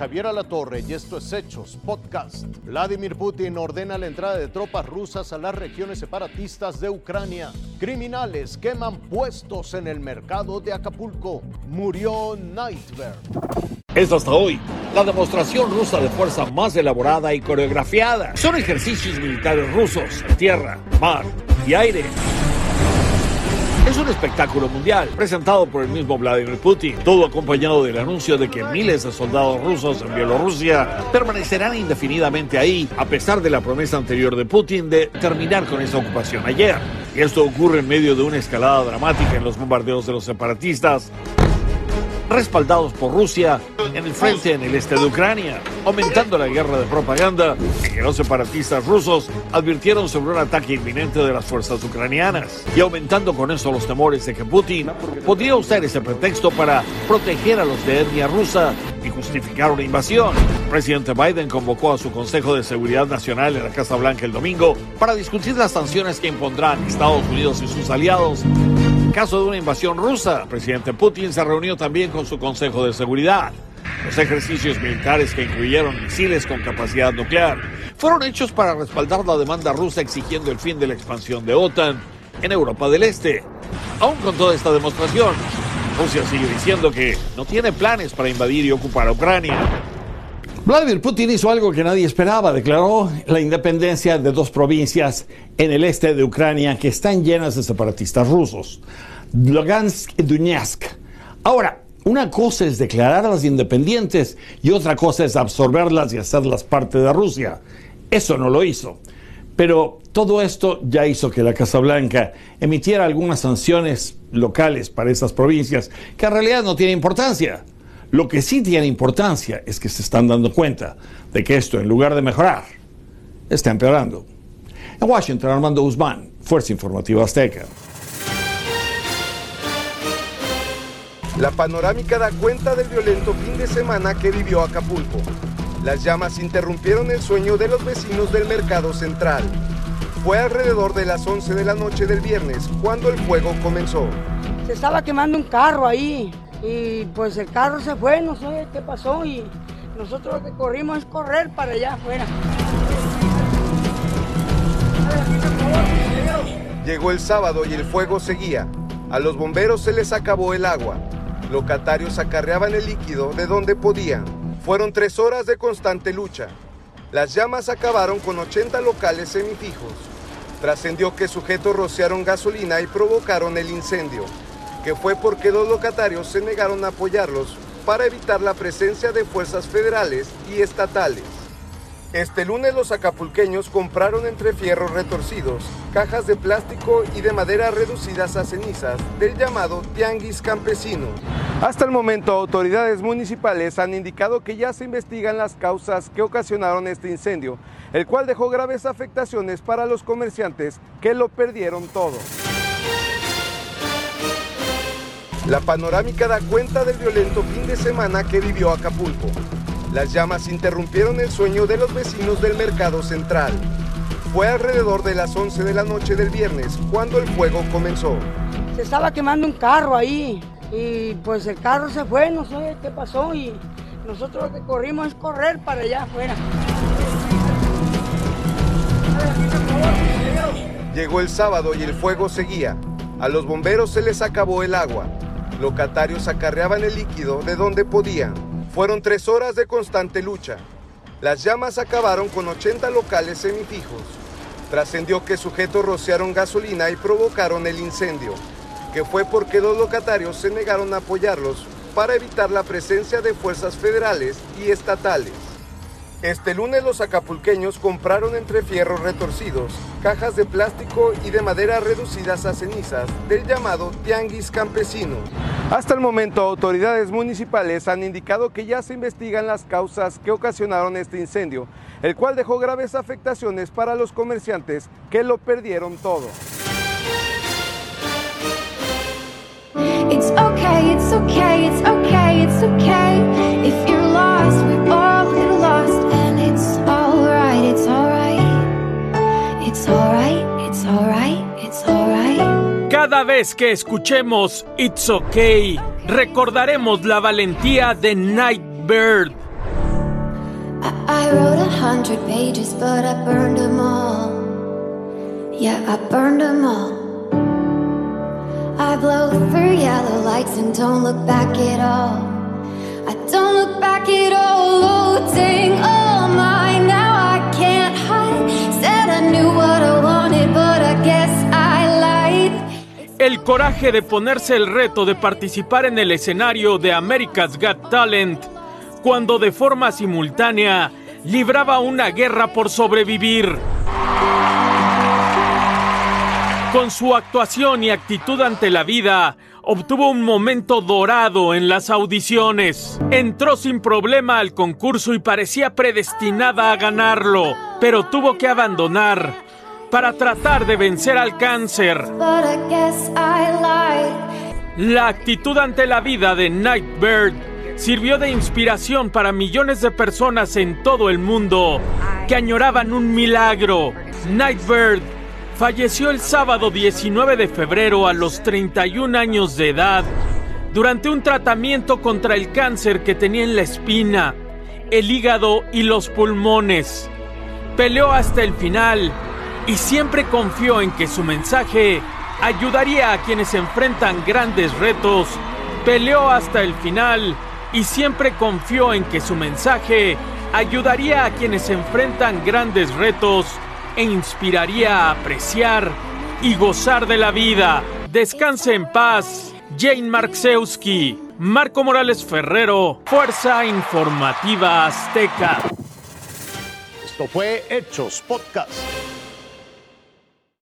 Javier Alatorre y esto es Hechos Podcast. Vladimir Putin ordena la entrada de tropas rusas a las regiones separatistas de Ucrania. Criminales queman puestos en el mercado de Acapulco. Murió Nightbird. Es hasta hoy la demostración rusa de fuerza más elaborada y coreografiada. Son ejercicios militares rusos en tierra, mar y aire. Es un espectáculo mundial presentado por el mismo Vladimir Putin, todo acompañado del anuncio de que miles de soldados rusos en Bielorrusia permanecerán indefinidamente ahí, a pesar de la promesa anterior de Putin de terminar con esa ocupación ayer. Y esto ocurre en medio de una escalada dramática en los bombardeos de los separatistas respaldados por Rusia en el frente en el este de Ucrania, aumentando la guerra de propaganda que los separatistas rusos advirtieron sobre un ataque inminente de las fuerzas ucranianas y aumentando con eso los temores de que Putin podría usar ese pretexto para proteger a los de etnia rusa y justificar una invasión. El presidente Biden convocó a su Consejo de Seguridad Nacional en la Casa Blanca el domingo para discutir las sanciones que impondrán Estados Unidos y sus aliados en caso de una invasión rusa. El presidente Putin se reunió también con su Consejo de Seguridad. Los ejercicios militares que incluyeron misiles con capacidad nuclear fueron hechos para respaldar la demanda rusa exigiendo el fin de la expansión de OTAN en Europa del Este. Aún con toda esta demostración, Rusia sigue diciendo que no tiene planes para invadir y ocupar Ucrania. Vladimir Putin hizo algo que nadie esperaba, declaró la independencia de dos provincias en el este de Ucrania que están llenas de separatistas rusos, Lugansk y Donetsk. Ahora, una cosa es declararlas independientes y otra cosa es absorberlas y hacerlas parte de Rusia. Eso no lo hizo. Pero todo esto ya hizo que la Casa Blanca emitiera algunas sanciones locales para esas provincias que en realidad no tienen importancia. Lo que sí tiene importancia es que se están dando cuenta de que esto, en lugar de mejorar, está empeorando. En Washington, Armando Guzmán, Fuerza Informativa Azteca. La panorámica da cuenta del violento fin de semana que vivió Acapulco. Las llamas interrumpieron el sueño de los vecinos del mercado central. Fue alrededor de las 11 de la noche del viernes cuando el fuego comenzó. Se estaba quemando un carro ahí y pues el carro se fue, no sé qué pasó y nosotros lo que corrimos es correr para allá afuera. Llegó el sábado y el fuego seguía. A los bomberos se les acabó el agua. Locatarios acarreaban el líquido de donde podían. Fueron tres horas de constante lucha. Las llamas acabaron con 80 locales semifijos. Trascendió que sujetos rociaron gasolina y provocaron el incendio, que fue porque dos locatarios se negaron a apoyarlos para evitar la presencia de fuerzas federales y estatales. Este lunes los acapulqueños compraron entre fierros retorcidos, cajas de plástico y de madera reducidas a cenizas del llamado tianguis campesino. Hasta el momento autoridades municipales han indicado que ya se investigan las causas que ocasionaron este incendio, el cual dejó graves afectaciones para los comerciantes que lo perdieron todo. La panorámica da cuenta del violento fin de semana que vivió Acapulco. Las llamas interrumpieron el sueño de los vecinos del mercado central. Fue alrededor de las 11 de la noche del viernes cuando el fuego comenzó. Se estaba quemando un carro ahí y pues el carro se fue, no sé qué pasó y nosotros lo que corrimos es correr para allá afuera. Llegó el sábado y el fuego seguía. A los bomberos se les acabó el agua. Locatarios acarreaban el líquido de donde podían. Fueron tres horas de constante lucha. Las llamas acabaron con 80 locales semifijos. Trascendió que sujetos rociaron gasolina y provocaron el incendio, que fue porque dos locatarios se negaron a apoyarlos para evitar la presencia de fuerzas federales y estatales. Este lunes los acapulqueños compraron entre fierros retorcidos, cajas de plástico y de madera reducidas a cenizas del llamado tianguis campesino. Hasta el momento autoridades municipales han indicado que ya se investigan las causas que ocasionaron este incendio, el cual dejó graves afectaciones para los comerciantes que lo perdieron todo. Vez que escuchemos It's Okay, recordaremos la valentía de Nightbird. I, wrote a hundred pages, but I burned them all. Yeah, I burned them all. I blow through yellow lights and don't look back at all. I don't look back at all. Loading all mine. El coraje de ponerse el reto de participar en el escenario de America's Got Talent, cuando de forma simultánea libraba una guerra por sobrevivir. Con su actuación y actitud ante la vida, obtuvo un momento dorado en las audiciones. Entró sin problema al concurso y parecía predestinada a ganarlo, pero tuvo que abandonar para tratar de vencer al cáncer. La actitud ante la vida de Nightbird sirvió de inspiración para millones de personas en todo el mundo que añoraban un milagro. Nightbird falleció el sábado 19 de febrero a los 31 años de edad durante un tratamiento contra el cáncer que tenía en la espina, el hígado y los pulmones. Peleó hasta el final y siempre confió en que su mensaje ayudaría a quienes enfrentan grandes retos. Peleó hasta el final y siempre confió en que su mensaje ayudaría a quienes enfrentan grandes retos e inspiraría a apreciar y gozar de la vida. Descanse en paz, Jane Marksewski, Marco Morales Ferrero, Fuerza Informativa Azteca. Esto fue Hechos Podcast.